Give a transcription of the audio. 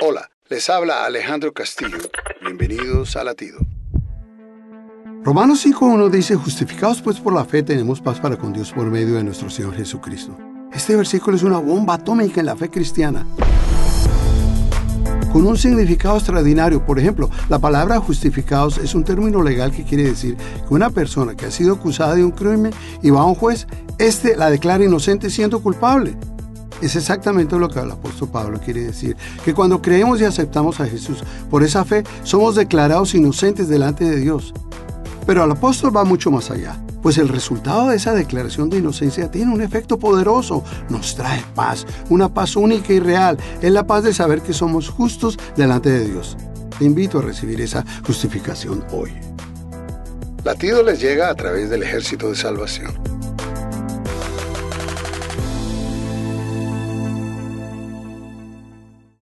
Hola, les habla Alejandro Castillo. Bienvenidos a Latido. Romanos 5.1 dice, justificados pues por la fe tenemos paz para con Dios por medio de nuestro Señor Jesucristo. Este versículo es una bomba atómica en la fe cristiana con un significado extraordinario. Por ejemplo, la palabra justificados es un término legal que quiere decir que una persona que ha sido acusada de un crimen y va a un juez, éste la declara inocente siendo culpable. Es exactamente lo que el apóstol Pablo quiere decir, que cuando creemos y aceptamos a Jesús por esa fe, somos declarados inocentes delante de Dios. Pero el apóstol va mucho más allá, pues el resultado de esa declaración de inocencia tiene un efecto poderoso, nos trae paz, una paz única y real, es la paz de saber que somos justos delante de Dios. Te invito a recibir esa justificación hoy. Latido les llega a través del ejército de salvación.